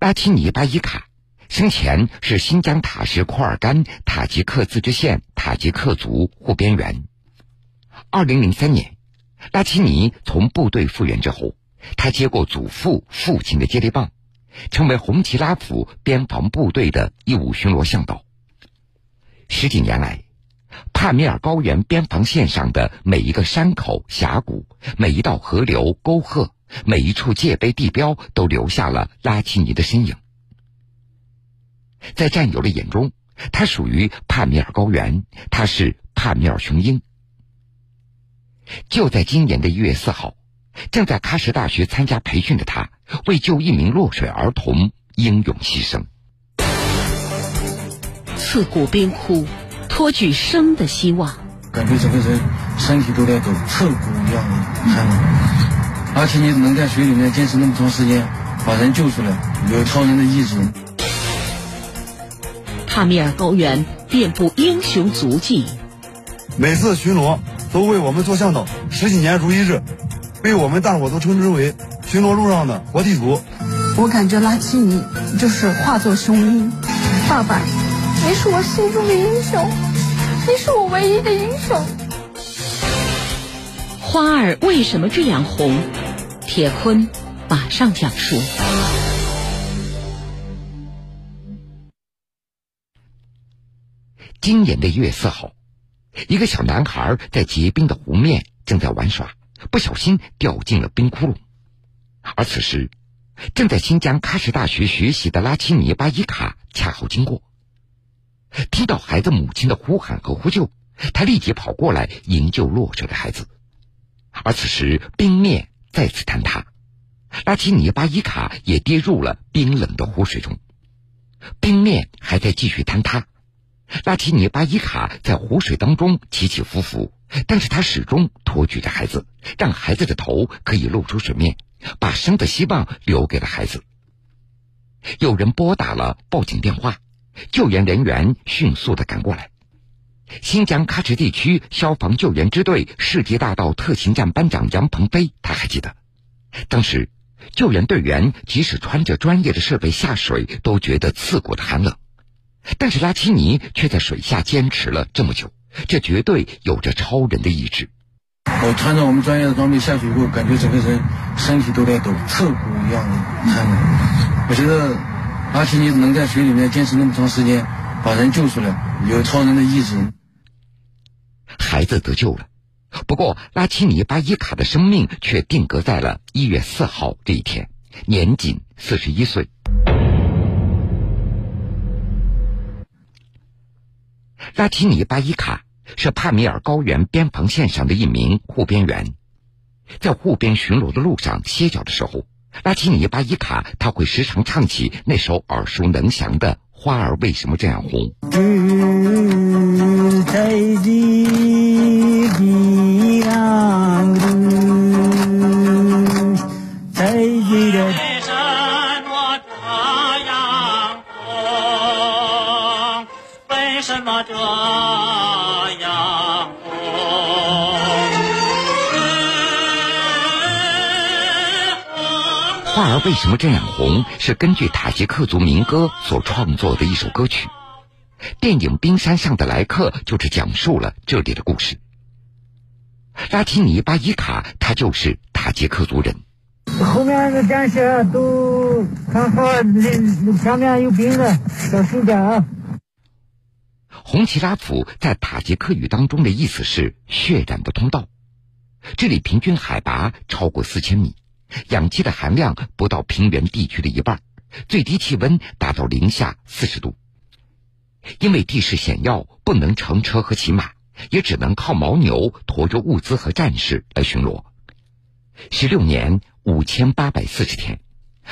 拉齐尼巴伊卡生前是新疆塔什库尔干塔吉克自治县塔吉克族护边员。二零零三年，拉齐尼从部队复员之后，他接过祖父、父亲的接力棒，成为红旗拉府边防部队的义务巡逻向导。十几年来，帕米尔高原边防线上的每一个山口、峡谷，每一道河流、沟壑。每一处界碑地标都留下了拉齐尼的身影，在战友的眼中，他属于帕米尔高原，他是帕米尔雄鹰。就在今年的一月四号，正在喀什大学参加培训的他，为救一名落水儿童英勇牺牲。刺骨冰窟，托举生的希望，感觉整个人身体都在抖，刺骨一样的寒冷。而且你能在水里面坚持那么长时间，把人救出来，有超人的意志。帕米尔高原遍布英雄足迹，每次巡逻都为我们做向导，十几年如一日，被我们大伙都称之为巡逻路上的活地图。我感觉拉齐尼就是化作雄鹰，爸爸，你是我心中的英雄，你是我唯一的英雄。花儿为什么这样红？铁坤马上讲述。今年的一月四号，一个小男孩在结冰的湖面正在玩耍，不小心掉进了冰窟窿。而此时，正在新疆喀什大学学习的拉齐尼巴伊卡恰好经过，听到孩子母亲的呼喊和呼救，他立即跑过来营救落水的孩子。而此时，冰面再次坍塌，拉齐尼巴伊卡也跌入了冰冷的湖水中。冰面还在继续坍塌，拉齐尼巴伊卡在湖水当中起起伏伏，但是他始终托举着孩子，让孩子的头可以露出水面，把生的希望留给了孩子。有人拨打了报警电话，救援人员迅速的赶过来。新疆喀什地区消防救援支队世纪大道特勤站班长杨鹏飞，他还记得，当时救援队员即使穿着专业的设备下水，都觉得刺骨的寒冷，但是拉齐尼却在水下坚持了这么久，这绝对有着超人的意志。我穿着我们专业的装备下水以后，感觉整个人身体都在抖，刺骨一样的寒冷。我觉得拉齐尼能在水里面坚持那么长时间，把人救出来，有超人的意志。孩子得救了，不过拉齐尼巴伊卡的生命却定格在了一月四号这一天，年仅四十一岁。拉齐尼巴伊卡是帕米尔高原边防线上的一名护边员，在护边巡逻的路上歇脚的时候，拉齐尼巴伊卡他会时常唱起那首耳熟能详的《花儿为什么这样红》。花儿为什么这样红？是根据塔吉克族民歌所创作的一首歌曲。电影《冰山上的来客》就是讲述了这里的故事。拉提尼巴伊卡，他就是塔吉克族人。后面的战士都看好，前面有兵的，小心点啊！红旗拉甫在塔吉克语当中的意思是“血染的通道”。这里平均海拔超过四千米，氧气的含量不到平原地区的一半，最低气温达到零下四十度。因为地势险要，不能乘车和骑马，也只能靠牦牛驮着物资和战士来巡逻。十六年五千八百四十天。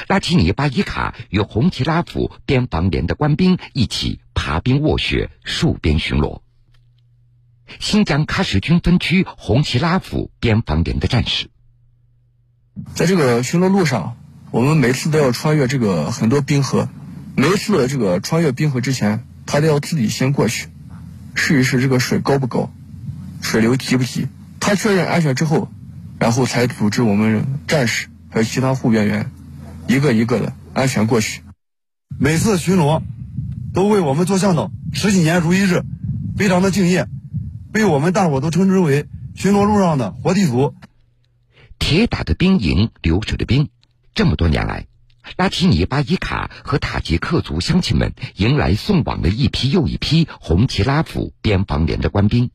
拉齐尼巴伊卡与红旗拉甫边防连的官兵一起爬冰卧雪、戍边巡逻。新疆喀什军分区红旗拉甫边防连的战士，在这个巡逻路上，我们每次都要穿越这个很多冰河。每次这个穿越冰河之前，他都要自己先过去，试一试这个水高不高，水流急不急。他确认安全之后，然后才组织我们战士还有其他护边员。一个一个的安全过去。每次巡逻都为我们做向导，十几年如一日，非常的敬业，被我们大伙都称之为巡逻路上的活地图。铁打的兵营，流水的兵，这么多年来，拉提尼巴伊卡和塔吉克族乡亲们迎来送往了一批又一批红旗拉甫边防连的官兵。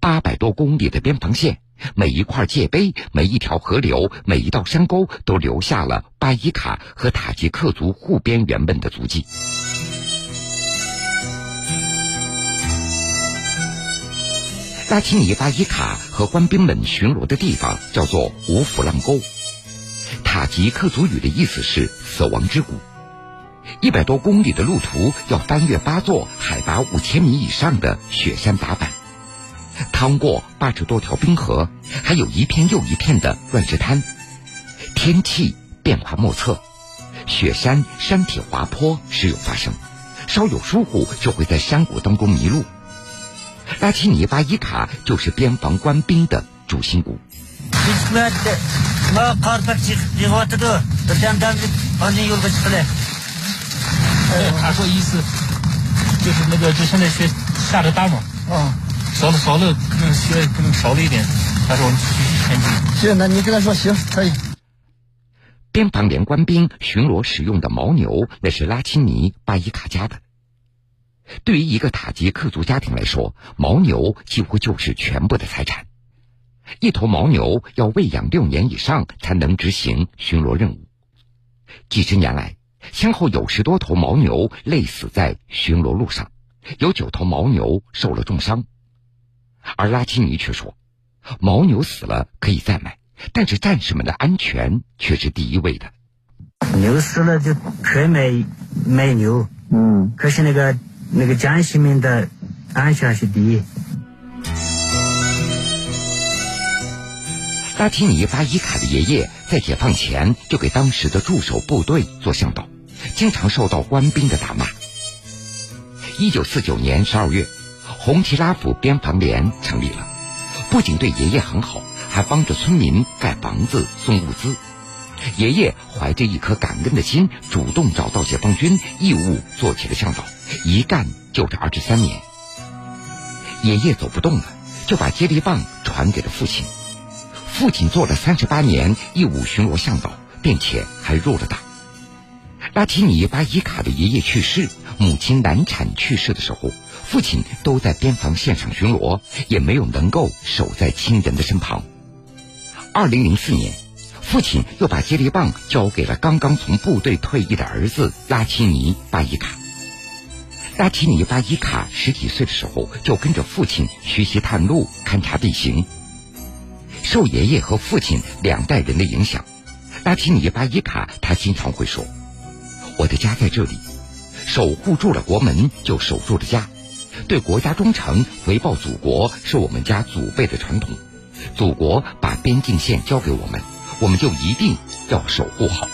八百多公里的边防线。每一块界碑、每一条河流、每一道山沟，都留下了巴伊卡和塔吉克族护边员们的足迹。拉齐尼巴伊卡和官兵们巡逻的地方叫做五府浪沟，塔吉克族语的意思是“死亡之谷”。一百多公里的路途，要翻越八座海拔五千米以上的雪山打板。趟过八十多条冰河，还有一片又一片的乱石滩，天气变化莫测，雪山山体滑坡时有发生，稍有疏忽就会在山谷当中迷路。拉齐尼巴伊卡就是边防官兵的主心骨。他说意思就是那个，就现在雪下的大嘛。啊。少了少了，可能雪可能少了一点。他说我们继续前进。行，那你跟他说行，可以。边防连官兵巡逻使用的牦牛，那是拉钦尼巴伊卡家的。对于一个塔吉克族家庭来说，牦牛几乎就是全部的财产。一头牦牛要喂养六年以上才能执行巡逻任务。几十年来，先后有十多头牦牛累死在巡逻路上，有九头牦牛受了重伤。而拉基尼却说：“牦牛死了可以再买，但是战士们的安全却是第一位的。牛死了就可以买买牛，嗯，可是那个那个江西面的安全是第一。”拉提尼巴伊卡的爷爷在解放前就给当时的驻守部队做向导，经常受到官兵的打骂。一九四九年十二月。红旗拉甫边防连成立了，不仅对爷爷很好，还帮着村民盖房子、送物资。爷爷怀着一颗感恩的心，主动找到解放军，义务做起了向导，一干就是二十三年。爷爷走不动了，就把接力棒传给了父亲。父亲做了三十八年义务巡逻向导，并且还入了党。拉提尼巴伊卡的爷爷去世，母亲难产去世的时候。父亲都在边防线上巡逻，也没有能够守在亲人的身旁。二零零四年，父亲又把接力棒交给了刚刚从部队退役的儿子拉齐尼巴伊卡。拉齐尼巴伊卡十几岁的时候就跟着父亲学习探路、勘察地形。受爷爷和父亲两代人的影响，拉齐尼巴伊卡他经常会说：“我的家在这里，守护住了国门，就守住了家。”对国家忠诚、回报祖国是我们家祖辈的传统。祖国把边境线交给我们，我们就一定要守护好。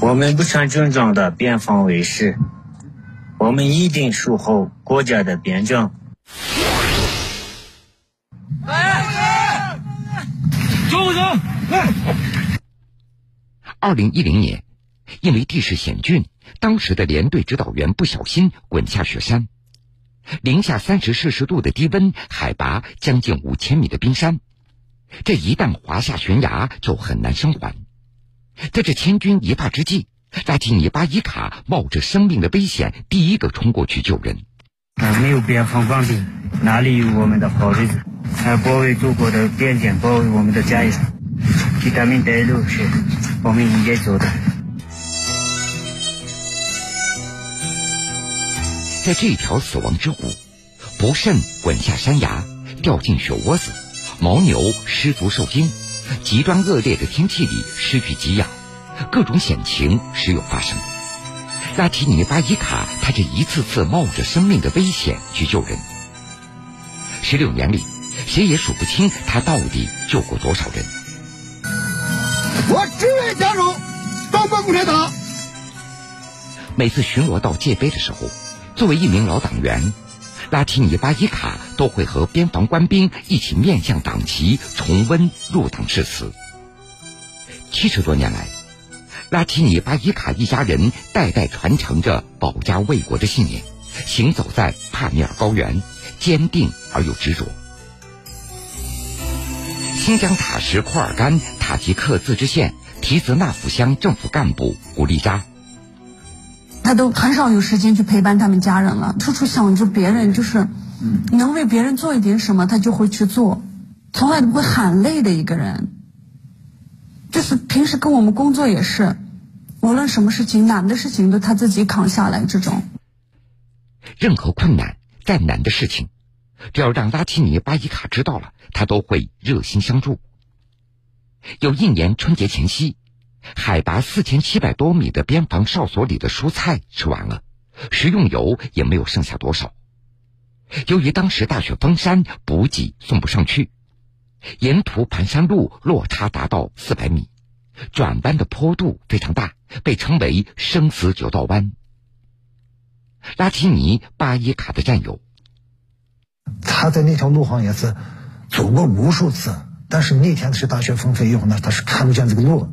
我们不穿军装的边防卫士，我们一定守好国家的边疆。来，走走，来。二零一零年，因为地势险峻，当时的连队指导员不小心滚下雪山。零下三十摄氏度的低温，海拔将近五千米的冰山，这一旦滑下悬崖就很难生还。在这千钧一发之际，拉提尼巴伊卡冒着生命的危险，第一个冲过去救人。没有边防官兵，哪里有我们的好日子？还保卫祖国的边界，保卫我们的家园，给他们带路是我们应该做的。在这条死亡之谷，不慎滚下山崖，掉进雪窝子，牦牛失足受惊，极端恶劣的天气里失去给养，各种险情时有发生。拉提尼巴伊卡他这一次次冒着生命的危险去救人，十六年里，谁也数不清他到底救过多少人。我只愿加入中国共产党。每次巡逻到界碑的时候。作为一名老党员，拉提尼巴伊卡都会和边防官兵一起面向党旗重温入党誓词。七十多年来，拉提尼巴伊卡一家人代代传承着保家卫国的信念，行走在帕米尔高原，坚定而又执着。新疆塔什库尔干塔吉克自治县提兹纳府乡政府干部古丽扎，他都很少有时间去陪伴他们家人了，处处想着别人，就是能为别人做一点什么，他就会去做，从来都不会喊累的一个人。就是平时跟我们工作也是，无论什么事情难的事情都他自己扛下来。这种任何困难再难的事情，只要让拉齐尼巴伊卡知道了，他都会热心相助。有一年春节前夕，海拔四千七百多米的边防哨所里的蔬菜吃完了，食用油也没有剩下多少。由于当时大雪封山，补给送不上去。沿途盘山路落差达到四百米，转弯的坡度非常大，被称为“生死九道弯”。拉提尼巴伊卡的战友，他在那条路上也是走过无数次，但是那天是大雪纷飞以后呢，他是看不见这个路，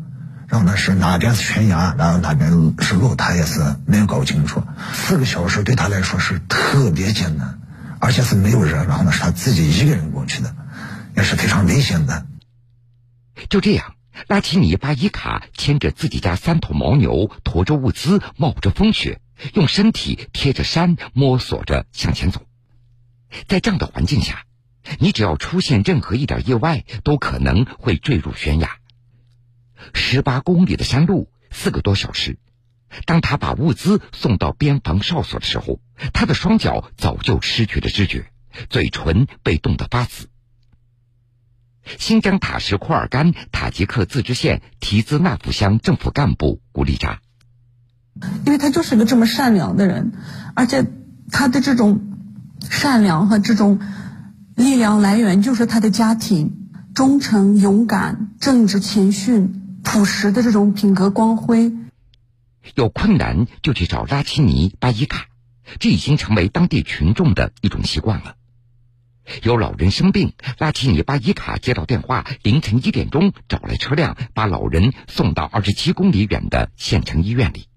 然后呢是哪边是悬崖，然后哪边是路，他也是没有搞清楚。四个小时对他来说是特别艰难，而且是没有人，然后呢是他自己一个人过去的。也是非常危险的。就这样，拉齐尼巴伊卡牵着自己家三头牦牛，驮着物资，冒着风雪，用身体贴着山，摸索着向前走。在这样的环境下，你只要出现任何一点意外，都可能会坠入悬崖。十八公里的山路，四个多小时。当他把物资送到边防哨所的时候，他的双脚早就失去了知觉，嘴唇被冻得发紫。新疆塔什库尔干塔吉克自治县提兹纳府乡政府干部古丽扎，因为他就是个这么善良的人，而且他的这种善良和这种力量来源就是他的家庭，忠诚、勇敢、正直、谦逊、朴实的这种品格光辉。有困难就去找拉齐尼巴依卡，这已经成为当地群众的一种习惯了。有老人生病，拉齐尼巴依卡接到电话，凌晨一点钟找来车辆，把老人送到二十七公里远的县城医院里。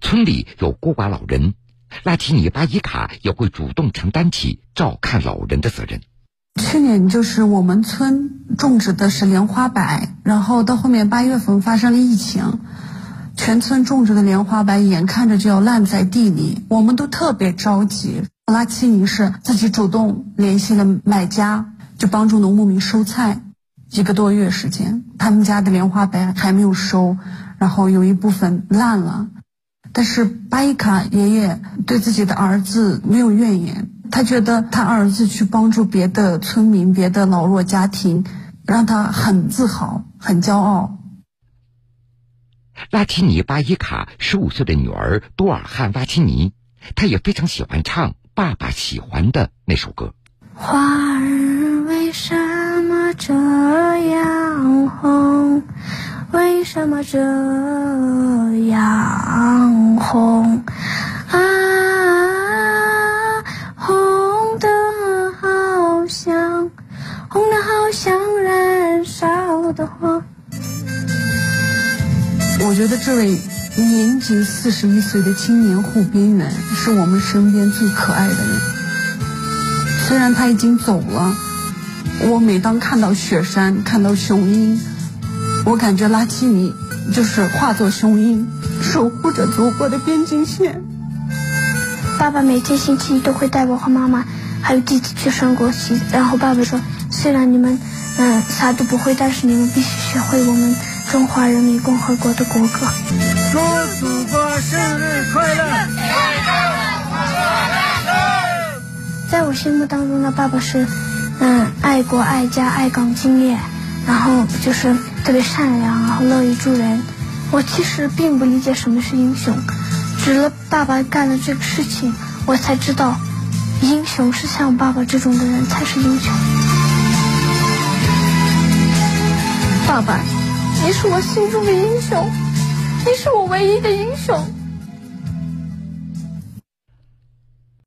村里有孤寡老人，拉齐尼巴依卡也会主动承担起照看老人的责任。去年就是我们村种植的是莲花白，然后到后面八月份发生了疫情，全村种植的莲花白眼看着就要烂在地里，我们都特别着急。拉齐尼是自己主动联系了买家，就帮助农牧民收菜。一个多月时间，他们家的莲花白还没有收，然后有一部分烂了。但是巴伊卡爷爷对自己的儿子没有怨言，他觉得他儿子去帮助别的村民、别的老弱家庭，让他很自豪、很骄傲。拉齐尼巴伊卡十五岁的女儿多尔汉拉齐尼，她也非常喜欢唱。爸爸喜欢的那首歌。花儿为什么这样红？为什么这样红？我觉得这位。年仅四十一岁的青年护边员是我们身边最可爱的人。虽然他已经走了，我每当看到雪山、看到雄鹰，我感觉拉齐尼就是化作雄鹰，守护着祖国的边境线。爸爸每天星期一都会带我和妈妈还有弟弟去升国旗，然后爸爸说：“虽然你们嗯啥都不会，但是你们必须学会我们。”中华人民共和国的国歌。祝祖国生日快乐！在我心目当中的爸爸是，嗯，爱国爱家爱岗敬业，然后就是特别善良，然后乐于助人。我其实并不理解什么是英雄，直到爸爸干了这个事情，我才知道，英雄是像我爸爸这种的人才是英雄。爸爸。你是我心中的英雄，你是我唯一的英雄。